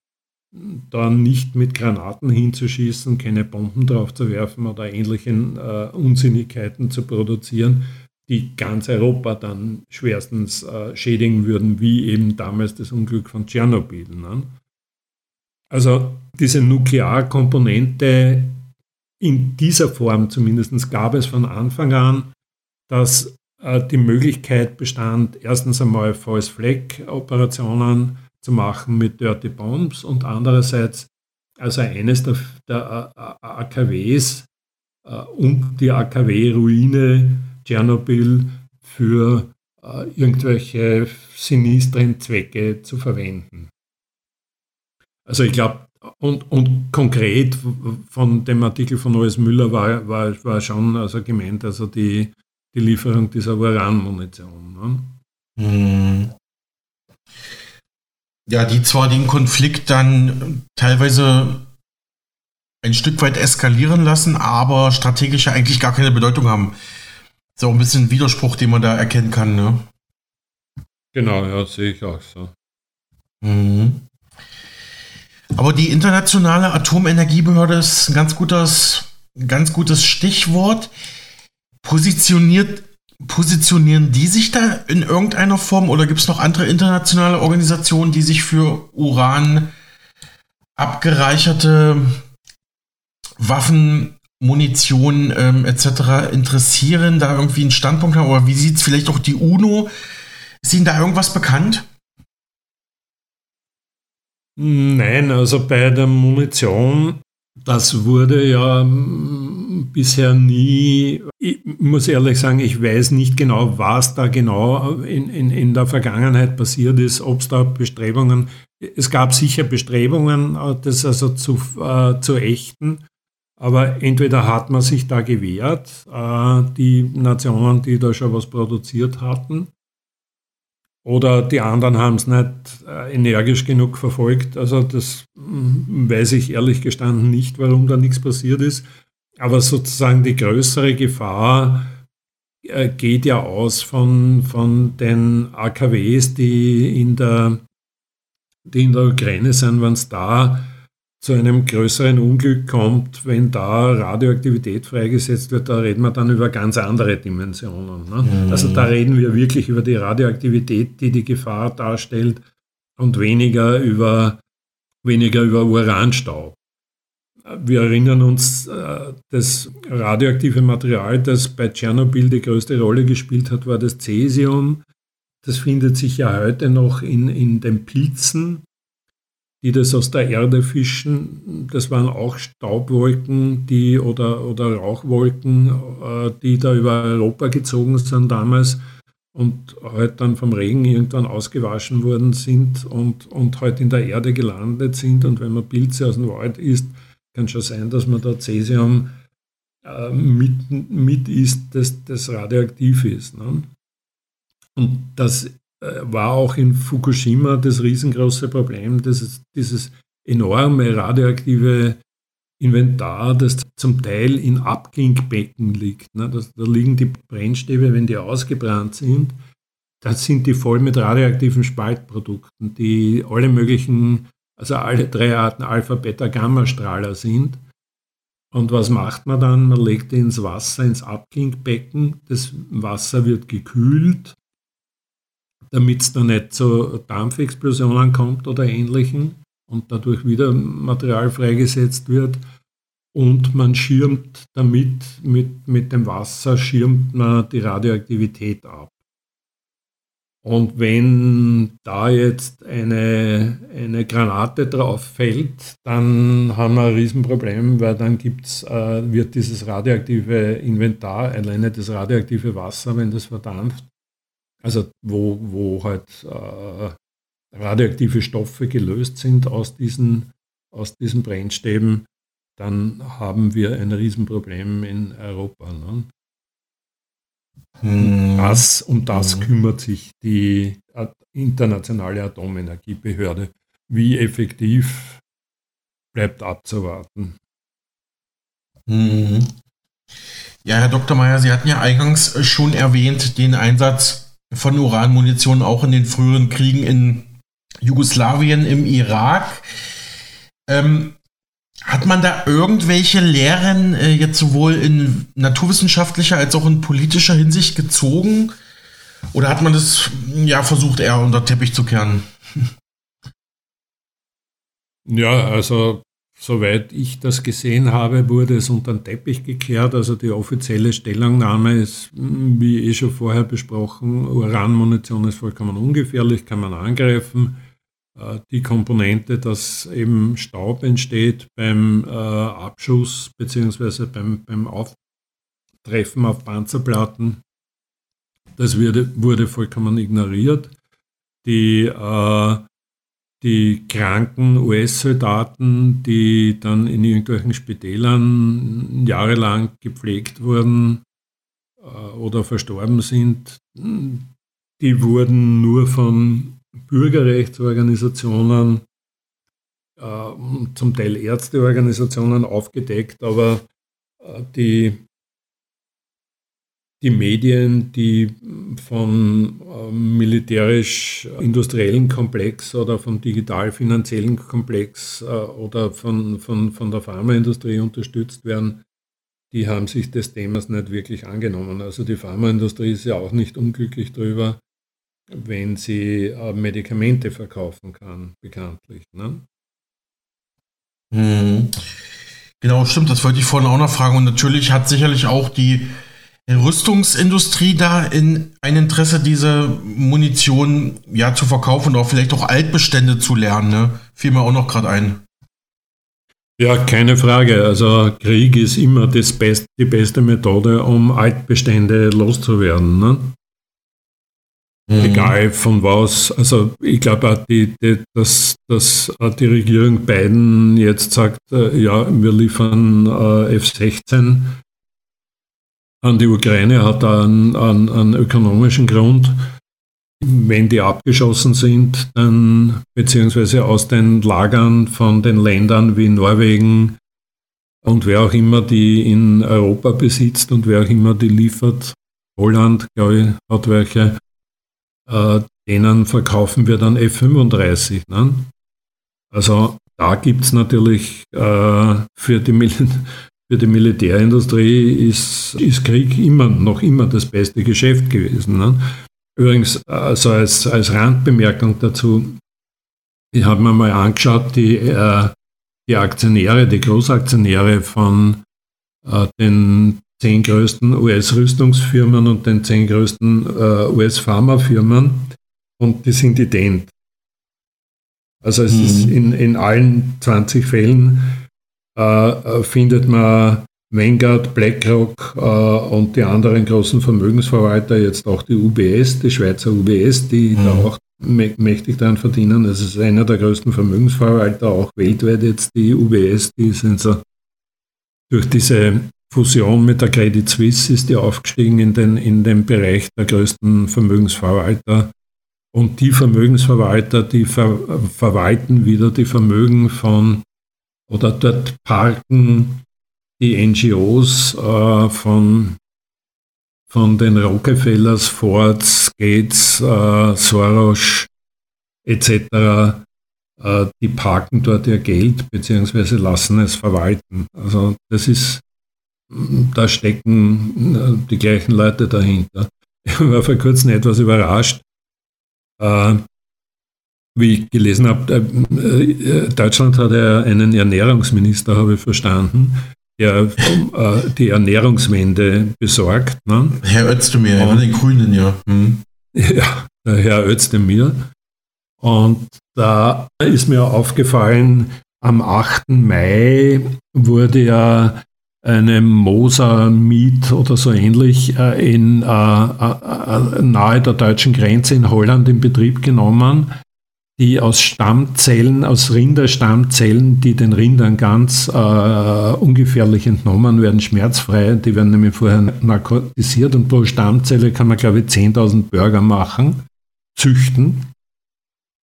da nicht mit Granaten hinzuschießen, keine Bomben drauf zu werfen oder ähnliche äh, Unsinnigkeiten zu produzieren, die ganz Europa dann schwerstens äh, schädigen würden, wie eben damals das Unglück von Tschernobyl. Ne? Also diese Nuklearkomponente in dieser Form zumindest gab es von Anfang an, dass die Möglichkeit bestand, erstens einmal False Flag Operationen zu machen mit Dirty Bombs und andererseits also eines der, der äh, AKWs äh, und die AKW-Ruine Tschernobyl für irgendwelche sinistren Zwecke zu verwenden. Also ich glaube, und, und konkret von dem Artikel von O.S. Müller war, war, war schon also gemeint, also die, die Lieferung dieser Uranmunition. Ne? Hm. Ja, die zwar den Konflikt dann teilweise ein Stück weit eskalieren lassen, aber strategisch ja eigentlich gar keine Bedeutung haben. So ein bisschen Widerspruch, den man da erkennen kann, ne? Genau, ja, sehe ich auch so. Mhm. Aber die internationale Atomenergiebehörde ist ein ganz gutes, ganz gutes Stichwort. Positioniert, positionieren die sich da in irgendeiner Form oder gibt es noch andere internationale Organisationen, die sich für Uran abgereicherte Waffen, Munition ähm, etc. interessieren, da irgendwie einen Standpunkt haben? Oder wie sieht es vielleicht auch die UNO? Ist Ihnen da irgendwas bekannt? Nein, also bei der Munition, das wurde ja hm, bisher nie, ich muss ehrlich sagen, ich weiß nicht genau, was da genau in, in, in der Vergangenheit passiert ist, ob es da Bestrebungen, es gab sicher Bestrebungen, das also zu, äh, zu ächten, aber entweder hat man sich da gewehrt, äh, die Nationen, die da schon was produziert hatten, oder die anderen haben es nicht äh, energisch genug verfolgt. Also das weiß ich ehrlich gestanden nicht, warum da nichts passiert ist. Aber sozusagen die größere Gefahr äh, geht ja aus von, von den AKWs, die in der, die in der Ukraine sind, wenn es da zu einem größeren Unglück kommt, wenn da Radioaktivität freigesetzt wird, da reden wir dann über ganz andere Dimensionen. Ne? Mhm. Also da reden wir wirklich über die Radioaktivität, die die Gefahr darstellt und weniger über, weniger über Uranstaub. Wir erinnern uns, äh, das radioaktive Material, das bei Tschernobyl die größte Rolle gespielt hat, war das Cäsium. Das findet sich ja heute noch in, in den Pilzen die das aus der Erde fischen. Das waren auch Staubwolken die, oder, oder Rauchwolken, äh, die da über Europa gezogen sind damals und heute dann vom Regen irgendwann ausgewaschen worden sind und, und heute in der Erde gelandet sind. Und wenn man Pilze aus dem Wald isst, kann schon sein, dass man da Cäsium äh, mit, mit isst, das, das radioaktiv ist. Ne? Und das äh, war auch in Fukushima das riesengroße Problem, dass dieses enorme radioaktive Inventar, das zum Teil in Abklingbecken liegt. Ne? Das, da liegen die Brennstäbe, wenn die ausgebrannt sind, da sind die voll mit radioaktiven Spaltprodukten, die alle möglichen, also alle drei Arten Alpha, Beta, Gamma-Strahler sind. Und was macht man dann? Man legt die ins Wasser, ins Abklingbecken. Das Wasser wird gekühlt damit es da nicht zu Dampfexplosionen kommt oder ähnlichen und dadurch wieder Material freigesetzt wird. Und man schirmt damit, mit, mit dem Wasser schirmt man die Radioaktivität ab. Und wenn da jetzt eine, eine Granate drauf fällt, dann haben wir ein Riesenproblem, weil dann gibt's, äh, wird dieses radioaktive Inventar, alleine das radioaktive Wasser, wenn das verdampft, also wo, wo halt äh, radioaktive Stoffe gelöst sind aus diesen, aus diesen Brennstäben, dann haben wir ein Riesenproblem in Europa. Ne? Hm. Das, um das hm. kümmert sich die internationale Atomenergiebehörde. Wie effektiv bleibt abzuwarten. Hm. Ja, Herr Dr. Mayer, Sie hatten ja eingangs schon erwähnt, den Einsatz von Uranmunition auch in den früheren Kriegen in Jugoslawien, im Irak. Ähm, hat man da irgendwelche Lehren äh, jetzt sowohl in naturwissenschaftlicher als auch in politischer Hinsicht gezogen? Oder hat man das ja versucht, eher unter Teppich zu kehren? Ja, also soweit ich das gesehen habe, wurde es unter den Teppich gekehrt. Also die offizielle Stellungnahme ist, wie eh schon vorher besprochen, Uranmunition ist vollkommen ungefährlich, kann man angreifen. Äh, die Komponente, dass eben Staub entsteht beim äh, Abschuss bzw. Beim, beim Auftreffen auf Panzerplatten, das wurde, wurde vollkommen ignoriert. Die, äh, die kranken US-Soldaten, die dann in irgendwelchen Spitälern jahrelang gepflegt wurden äh, oder verstorben sind, die wurden nur von Bürgerrechtsorganisationen, äh, zum Teil Ärzteorganisationen aufgedeckt, aber äh, die, die Medien, die vom äh, militärisch-industriellen Komplex oder vom digital-finanziellen Komplex oder von, von, von der Pharmaindustrie unterstützt werden, die haben sich des Themas nicht wirklich angenommen. Also die Pharmaindustrie ist ja auch nicht unglücklich darüber, wenn sie äh, Medikamente verkaufen kann, bekanntlich. Ne? Hm. Genau, stimmt, das wollte ich vorhin auch noch fragen. Und natürlich hat sicherlich auch die Rüstungsindustrie da in ein Interesse, diese Munition ja zu verkaufen und auch vielleicht auch Altbestände zu lernen. Ne? Fiel mir auch noch gerade ein. Ja, keine Frage. Also Krieg ist immer das Best, die beste Methode, um Altbestände loszuwerden. Ne? Mhm. Egal von was. Also ich glaube auch, die, die, dass, dass die Regierung Biden jetzt sagt, äh, ja, wir liefern äh, F-16 an die Ukraine, hat einen, einen, einen ökonomischen Grund. Wenn die abgeschossen sind, dann beziehungsweise aus den Lagern von den Ländern wie Norwegen und wer auch immer die in Europa besitzt und wer auch immer die liefert, Holland, glaube ich, hat welche, äh, denen verkaufen wir dann F-35. Ne? Also da gibt es natürlich äh, für, die für die Militärindustrie ist, ist Krieg immer noch immer das beste Geschäft gewesen. Ne? Übrigens, also als, als Randbemerkung dazu, ich habe mir mal angeschaut, die, äh, die Aktionäre, die Großaktionäre von äh, den zehn größten US-Rüstungsfirmen und den zehn größten äh, US-Pharmafirmen und die sind ident. Also es mhm. ist in, in allen 20 Fällen äh, findet man Vanguard, BlackRock äh, und die anderen großen Vermögensverwalter, jetzt auch die UBS, die Schweizer UBS, die mhm. da auch mächtig daran verdienen. Das ist einer der größten Vermögensverwalter, auch weltweit jetzt die UBS, die sind so durch diese Fusion mit der Credit Suisse ist die aufgestiegen in den, in den Bereich der größten Vermögensverwalter. Und die Vermögensverwalter, die ver verwalten wieder die Vermögen von oder dort parken die NGOs äh, von, von den Rockefellers, Fords, Gates, äh, Soros etc. Äh, die parken dort ihr Geld bzw. lassen es verwalten. Also das ist da stecken äh, die gleichen Leute dahinter. Ich war vor kurzem etwas überrascht, äh, wie ich gelesen habe, äh, Deutschland hat ja einen Ernährungsminister, habe ich verstanden, der die Ernährungswende besorgt. Ne? Herr Özdemir, von den Grünen, ja. Hm. Ja, Herr Özdemir. Und da ist mir aufgefallen, am 8. Mai wurde ja eine Moser Miet oder so ähnlich äh, in, äh, äh, nahe der deutschen Grenze in Holland in Betrieb genommen, die aus Stammzellen, aus Rinderstammzellen, die den Rindern ganz äh, ungefährlich entnommen werden, schmerzfrei, die werden nämlich vorher narkotisiert und pro Stammzelle kann man, glaube ich, 10.000 Burger machen, züchten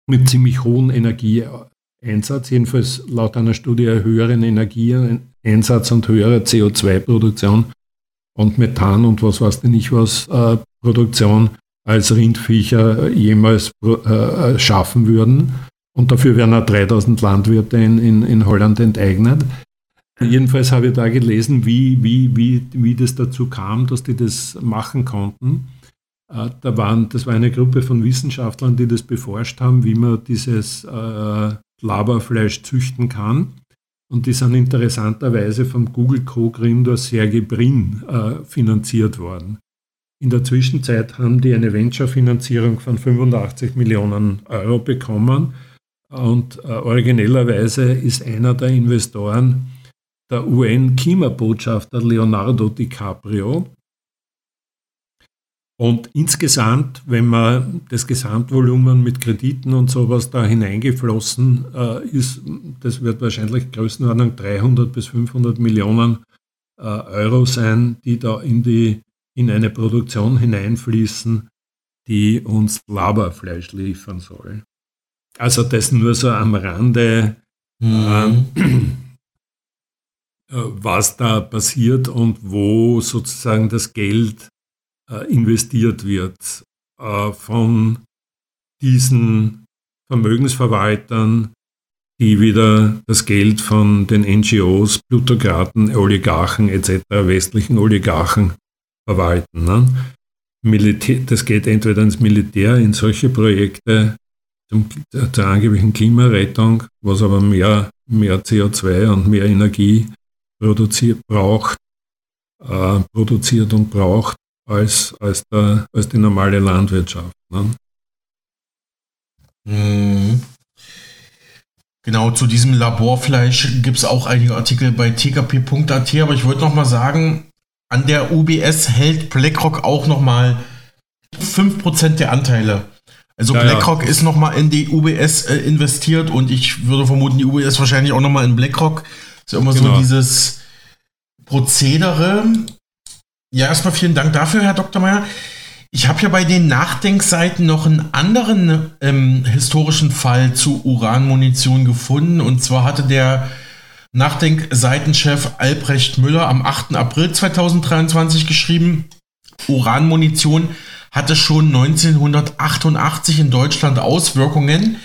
mit ziemlich hohem Energieeinsatz, jedenfalls laut einer Studie höheren Energieeinsatz und höherer CO2-Produktion und Methan und was weiß ich nicht was äh, Produktion als Rindviecher jemals äh, schaffen würden. Und dafür werden auch 3000 Landwirte in, in, in Holland enteignet. Jedenfalls habe ich da gelesen, wie, wie, wie, wie das dazu kam, dass die das machen konnten. Äh, da waren, das war eine Gruppe von Wissenschaftlern, die das beforscht haben, wie man dieses äh, Laberfleisch züchten kann. Und die sind interessanterweise vom Google Co-Gründer Sergey Brin äh, finanziert worden. In der Zwischenzeit haben die eine Venture-Finanzierung von 85 Millionen Euro bekommen. Und äh, originellerweise ist einer der Investoren der UN-Klimabotschafter Leonardo DiCaprio. Und insgesamt, wenn man das Gesamtvolumen mit Krediten und sowas da hineingeflossen äh, ist, das wird wahrscheinlich Größenordnung 300 bis 500 Millionen äh, Euro sein, die da in die in eine Produktion hineinfließen, die uns Laberfleisch liefern soll. Also das nur so am Rande, mhm. äh, was da passiert und wo sozusagen das Geld investiert wird äh, von diesen Vermögensverwaltern, die wieder das Geld von den NGOs, Plutokraten, Oligarchen etc., westlichen Oligarchen verwalten. Ne? Das geht entweder ins Militär, in solche Projekte zur angeblichen Klimarettung, was aber mehr, mehr CO2 und mehr Energie produziert, braucht, äh, produziert und braucht als, als, der, als die normale Landwirtschaft. Ne? Mhm. Genau, zu diesem Laborfleisch gibt es auch einige Artikel bei tkp.at, aber ich wollte noch mal sagen, an der UBS hält BlackRock auch nochmal 5% der Anteile. Also ja, BlackRock ja. ist nochmal in die UBS äh, investiert und ich würde vermuten, die UBS wahrscheinlich auch nochmal in BlackRock. Ist ja immer genau. so dieses Prozedere. Ja, erstmal vielen Dank dafür, Herr Dr. Meyer. Ich habe ja bei den Nachdenkseiten noch einen anderen ähm, historischen Fall zu Uranmunition gefunden. Und zwar hatte der Nachdenkseitenchef Albrecht Müller am 8. April 2023 geschrieben, Uranmunition hatte schon 1988 in Deutschland Auswirkungen.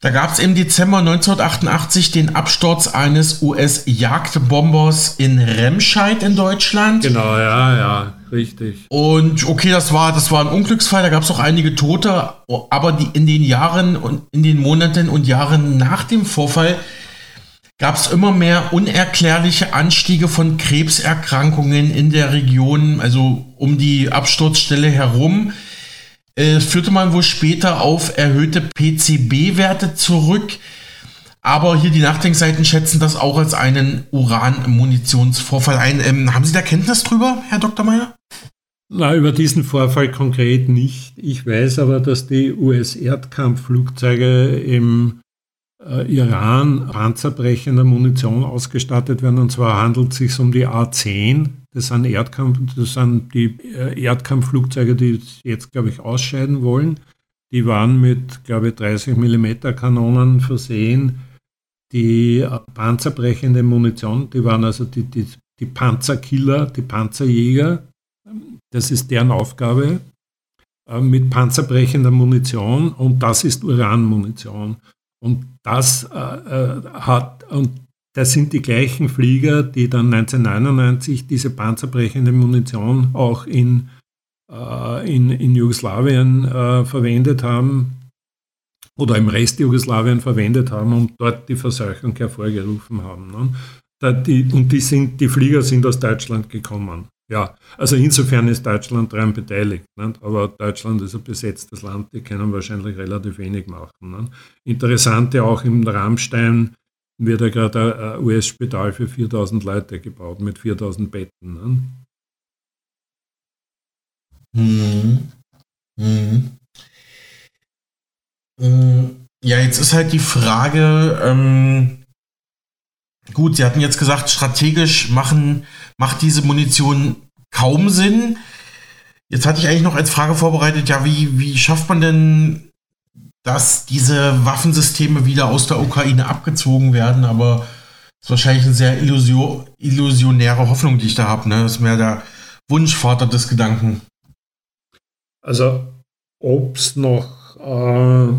Da gab es im Dezember 1988 den Absturz eines US-Jagdbombers in Remscheid in Deutschland. Genau, ja, ja, richtig. Und okay, das war, das war ein Unglücksfall, da gab es auch einige Tote, aber die, in den Jahren und in den Monaten und Jahren nach dem Vorfall gab es immer mehr unerklärliche Anstiege von Krebserkrankungen in der Region, also um die Absturzstelle herum. Äh, führte man wohl später auf erhöhte PCB-Werte zurück. Aber hier die Nachdenkseiten schätzen das auch als einen Uranmunitionsvorfall ein. Ähm, haben Sie da Kenntnis drüber, Herr Dr. Meyer? Na, über diesen Vorfall konkret nicht. Ich weiß aber, dass die US-Erdkampfflugzeuge im äh, Iran panzerbrechender Munition ausgestattet werden. Und zwar handelt es sich um die A-10. Das sind, Erdkampf, das sind die äh, Erdkampfflugzeuge, die jetzt, glaube ich, ausscheiden wollen. Die waren mit, glaube ich, 30 mm Kanonen versehen. Die äh, panzerbrechende Munition, die waren also die, die, die Panzerkiller, die Panzerjäger. Das ist deren Aufgabe mit panzerbrechender Munition und das ist Uranmunition. Und das äh, äh, hat, und das sind die gleichen Flieger, die dann 1999 diese panzerbrechende Munition auch in, äh, in, in Jugoslawien äh, verwendet haben oder im Rest Jugoslawien verwendet haben und dort die Verseuchung hervorgerufen haben. Ne? Da die, und die, sind, die Flieger sind aus Deutschland gekommen. Ja, also insofern ist Deutschland daran beteiligt. Nicht? Aber Deutschland ist ein besetztes Land, die können wahrscheinlich relativ wenig machen. Nicht? Interessante auch im Rammstein wird ja gerade ein US-Spital für 4000 Leute gebaut mit 4000 Betten. Ne? Mhm. Mhm. Ja, jetzt ist halt die Frage, ähm, gut, Sie hatten jetzt gesagt, strategisch machen, macht diese Munition kaum Sinn. Jetzt hatte ich eigentlich noch als Frage vorbereitet, ja, wie, wie schafft man denn, dass diese Waffensysteme wieder aus der Ukraine abgezogen werden? Aber das ist wahrscheinlich eine sehr illusio illusionäre Hoffnung, die ich da habe. Ne? Das ist mehr der Wunschvater des Gedanken. Also, ob es noch, äh,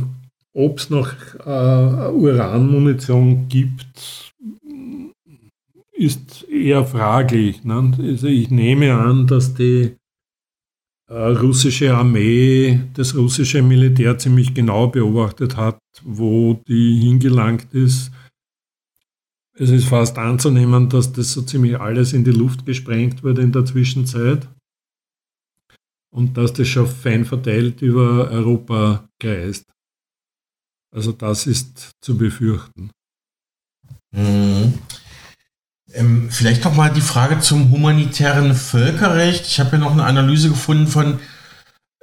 noch äh, Uranmunition gibt, ist eher fraglich. Ne? Also ich nehme an, dass die russische Armee, das russische Militär ziemlich genau beobachtet hat, wo die hingelangt ist. Es ist fast anzunehmen, dass das so ziemlich alles in die Luft gesprengt wurde in der Zwischenzeit und dass das schon fein verteilt über Europa kreist. Also das ist zu befürchten. Mhm. Ähm, vielleicht noch mal die Frage zum humanitären Völkerrecht. Ich habe hier noch eine Analyse gefunden von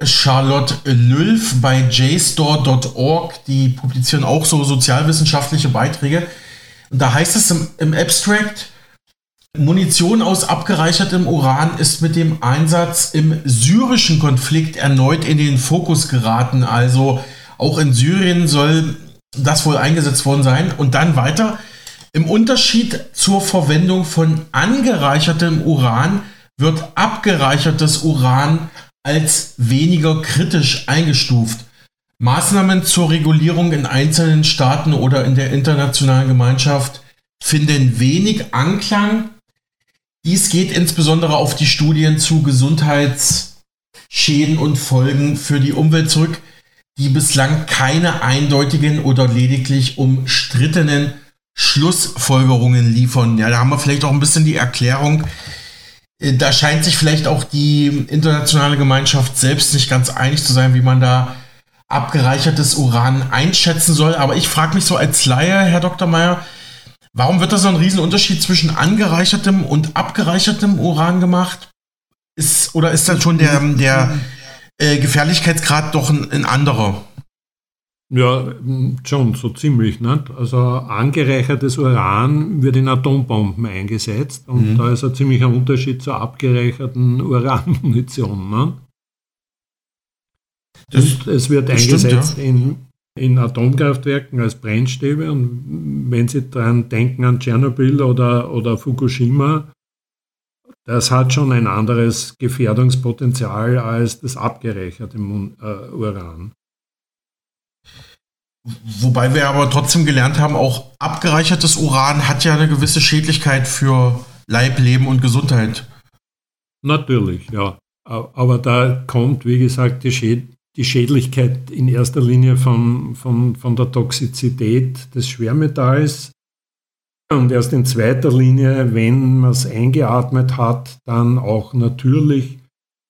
Charlotte Lülf bei JSTOR.org. Die publizieren auch so sozialwissenschaftliche Beiträge. Und da heißt es im, im Abstract, Munition aus abgereichertem Uran ist mit dem Einsatz im syrischen Konflikt erneut in den Fokus geraten. Also auch in Syrien soll das wohl eingesetzt worden sein. Und dann weiter. Im Unterschied zur Verwendung von angereichertem Uran wird abgereichertes Uran als weniger kritisch eingestuft. Maßnahmen zur Regulierung in einzelnen Staaten oder in der internationalen Gemeinschaft finden wenig Anklang. Dies geht insbesondere auf die Studien zu Gesundheitsschäden und Folgen für die Umwelt zurück, die bislang keine eindeutigen oder lediglich umstrittenen Schlussfolgerungen liefern. Ja, da haben wir vielleicht auch ein bisschen die Erklärung. Äh, da scheint sich vielleicht auch die internationale Gemeinschaft selbst nicht ganz einig zu sein, wie man da abgereichertes Uran einschätzen soll. Aber ich frage mich so als Laie, Herr Dr. Meyer, warum wird da so ein Riesenunterschied zwischen angereichertem und abgereichertem Uran gemacht? Ist, oder ist dann schon der, der äh, Gefährlichkeitsgrad doch ein, ein anderer? Ja, schon, so ziemlich. Nicht? Also angereichertes Uran wird in Atombomben eingesetzt und mhm. da ist ein ziemlicher Unterschied zur abgereicherten Uranmunition. Das, es wird eingesetzt stimmt, ja. in, in Atomkraftwerken als Brennstäbe und wenn Sie daran denken an Tschernobyl oder, oder Fukushima, das hat schon ein anderes Gefährdungspotenzial als das abgereicherte äh, Uran. Wobei wir aber trotzdem gelernt haben, auch abgereichertes Uran hat ja eine gewisse Schädlichkeit für Leib, Leben und Gesundheit. Natürlich, ja. Aber da kommt, wie gesagt, die, Schäd die Schädlichkeit in erster Linie von, von, von der Toxizität des Schwermetalls und erst in zweiter Linie, wenn man es eingeatmet hat, dann auch natürlich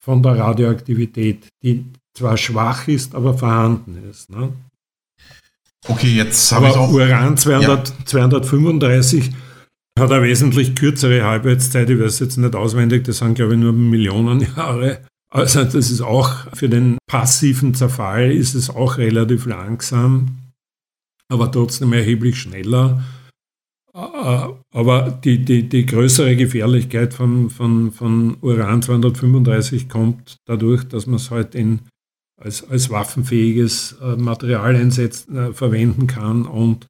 von der Radioaktivität, die zwar schwach ist, aber vorhanden ist. Ne? Okay, jetzt habe ich auch. Uran 200, ja. 235 hat eine wesentlich kürzere Halbwertszeit. Ich weiß jetzt nicht auswendig, das sind glaube ich nur Millionen Jahre. Also das ist auch für den passiven Zerfall ist es auch relativ langsam, aber trotzdem erheblich schneller. Äh, aber die, die, die größere Gefährlichkeit von, von, von Uran 235 kommt dadurch, dass man es halt in als, als waffenfähiges äh, Material einsetzen, äh, verwenden kann und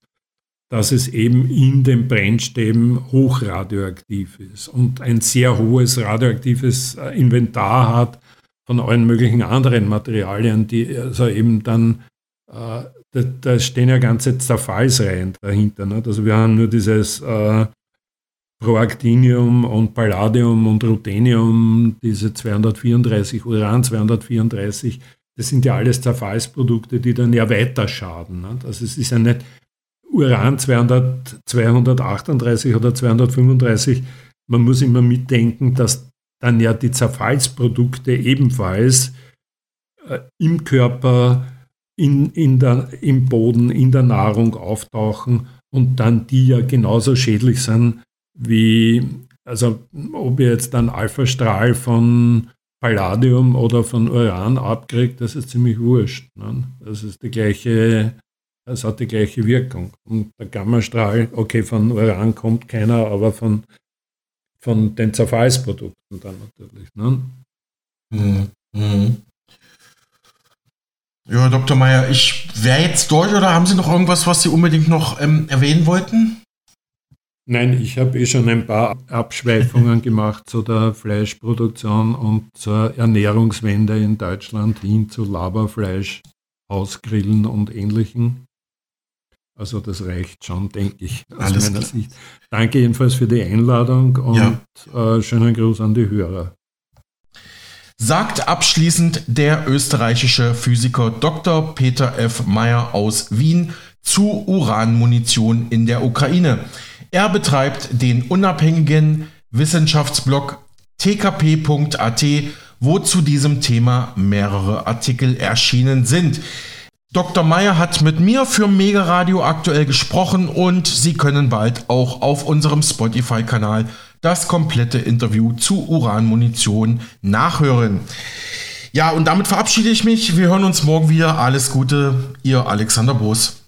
dass es eben in den Brennstäben hochradioaktiv ist und ein sehr hohes radioaktives äh, Inventar hat von allen möglichen anderen Materialien, die also eben dann, äh, da, da, stehen ja ganze Zerfallsreihen dahinter. Nicht? Also wir haben nur dieses äh, Proactinium und Palladium und Ruthenium, diese 234, Uran 234, das sind ja alles Zerfallsprodukte, die dann ja weiter schaden. Ne? Also es ist ja nicht Uran 200, 238 oder 235. Man muss immer mitdenken, dass dann ja die Zerfallsprodukte ebenfalls äh, im Körper, in, in der, im Boden, in der Nahrung auftauchen und dann die ja genauso schädlich sind wie, also ob jetzt einen Alpha-Strahl von Palladium oder von Uran abkriegt, das ist ziemlich wurscht. Ne? Das ist die gleiche, das hat die gleiche Wirkung. Und der Gammastrahl, okay, von Uran kommt keiner, aber von, von den Zerfallsprodukten dann natürlich. Ne? Mhm. Mhm. Ja, Dr. Meyer, ich wäre jetzt durch oder haben Sie noch irgendwas, was Sie unbedingt noch ähm, erwähnen wollten? Nein, ich habe eh schon ein paar Abschweifungen gemacht zu der Fleischproduktion und zur Ernährungswende in Deutschland hin zu Laberfleisch, Hausgrillen und ähnlichen. Also das reicht schon, denke ich, aus Alles meiner klar. Sicht. Danke jedenfalls für die Einladung und ja. äh, schönen Gruß an die Hörer sagt abschließend der österreichische Physiker Dr. Peter F. Meyer aus Wien zu Uranmunition in der Ukraine. Er betreibt den unabhängigen Wissenschaftsblog tkp.at, wo zu diesem Thema mehrere Artikel erschienen sind. Dr. Meyer hat mit mir für Mega Radio aktuell gesprochen und Sie können bald auch auf unserem Spotify-Kanal das komplette Interview zu Uranmunition nachhören. Ja, und damit verabschiede ich mich. Wir hören uns morgen wieder. Alles Gute, Ihr Alexander Boos.